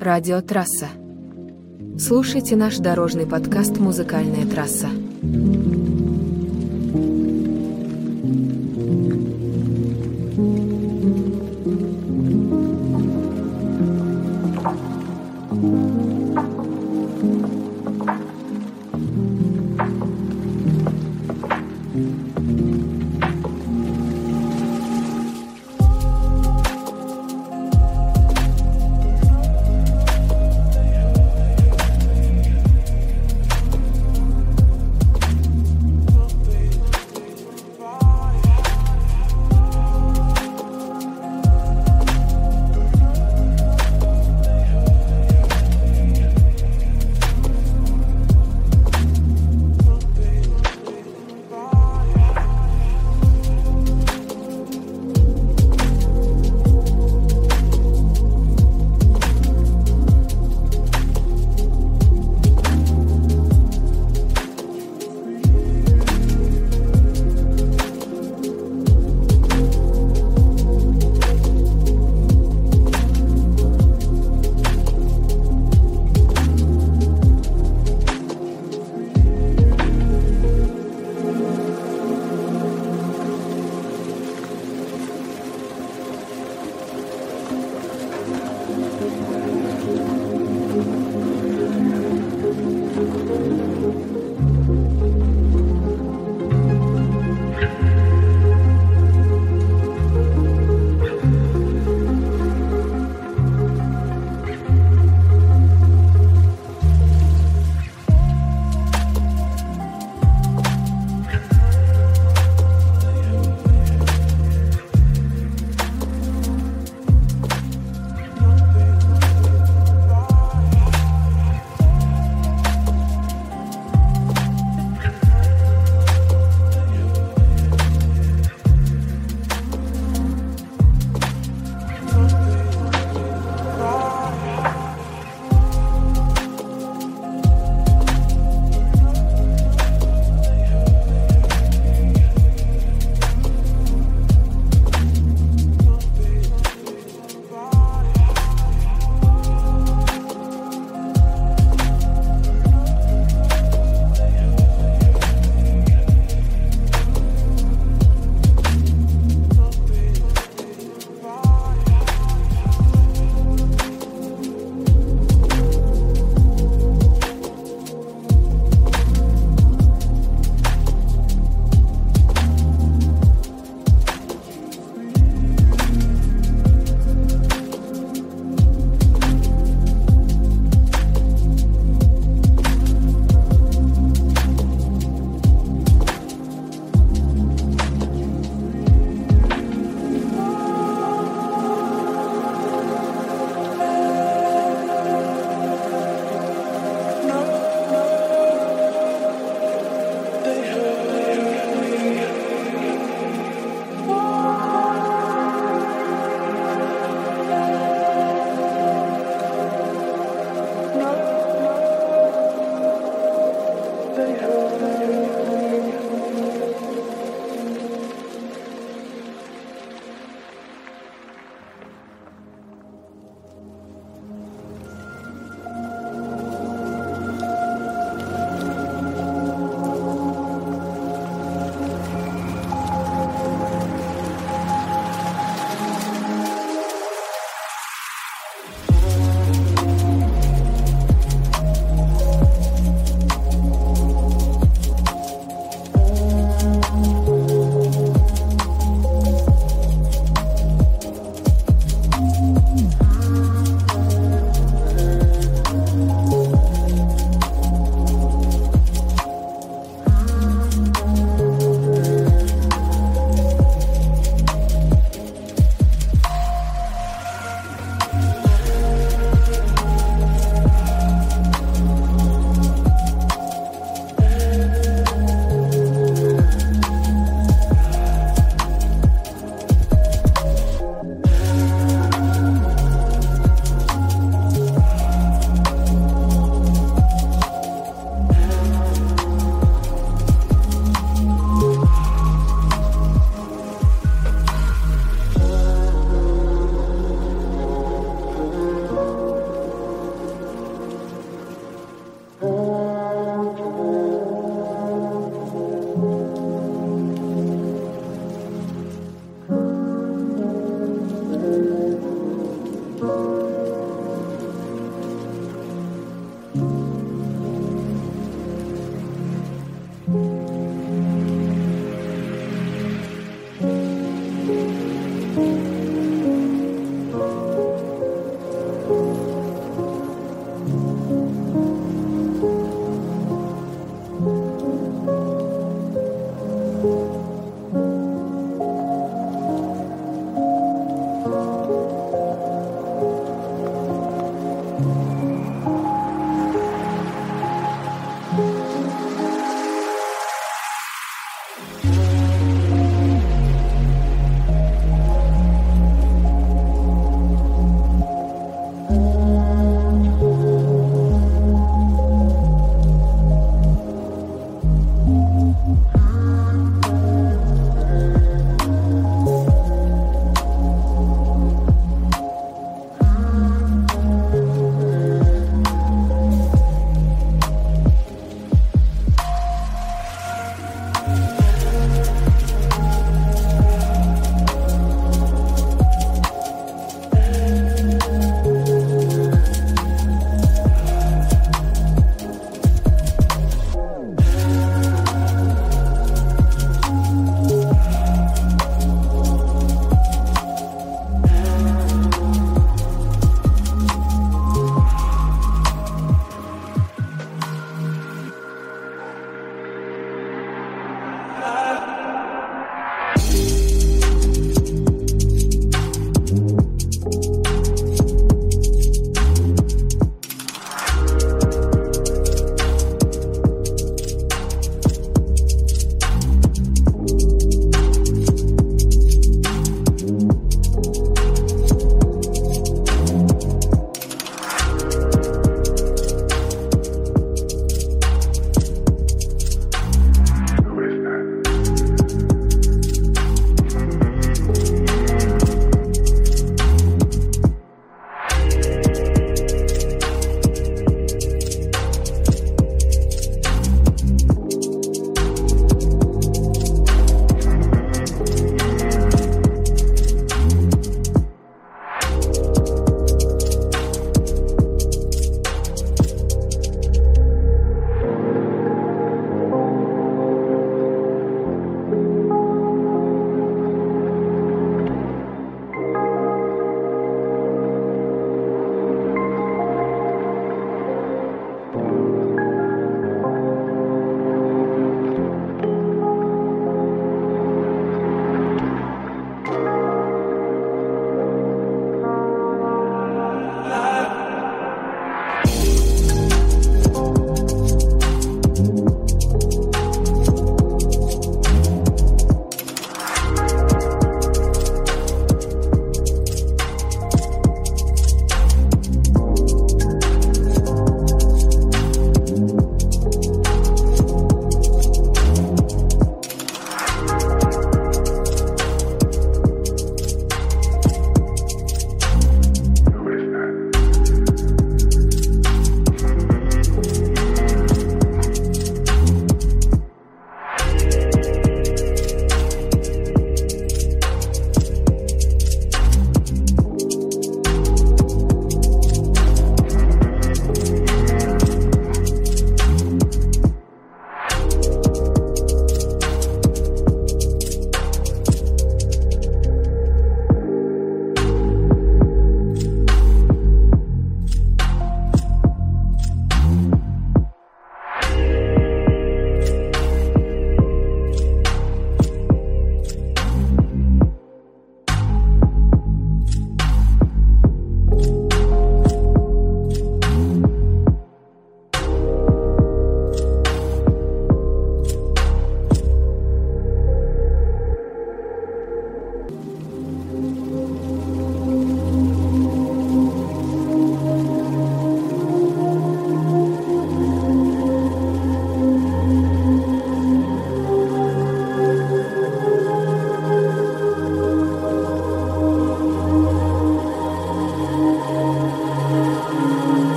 Радио «Трасса». Слушайте наш дорожный подкаст «Музыкальная трасса».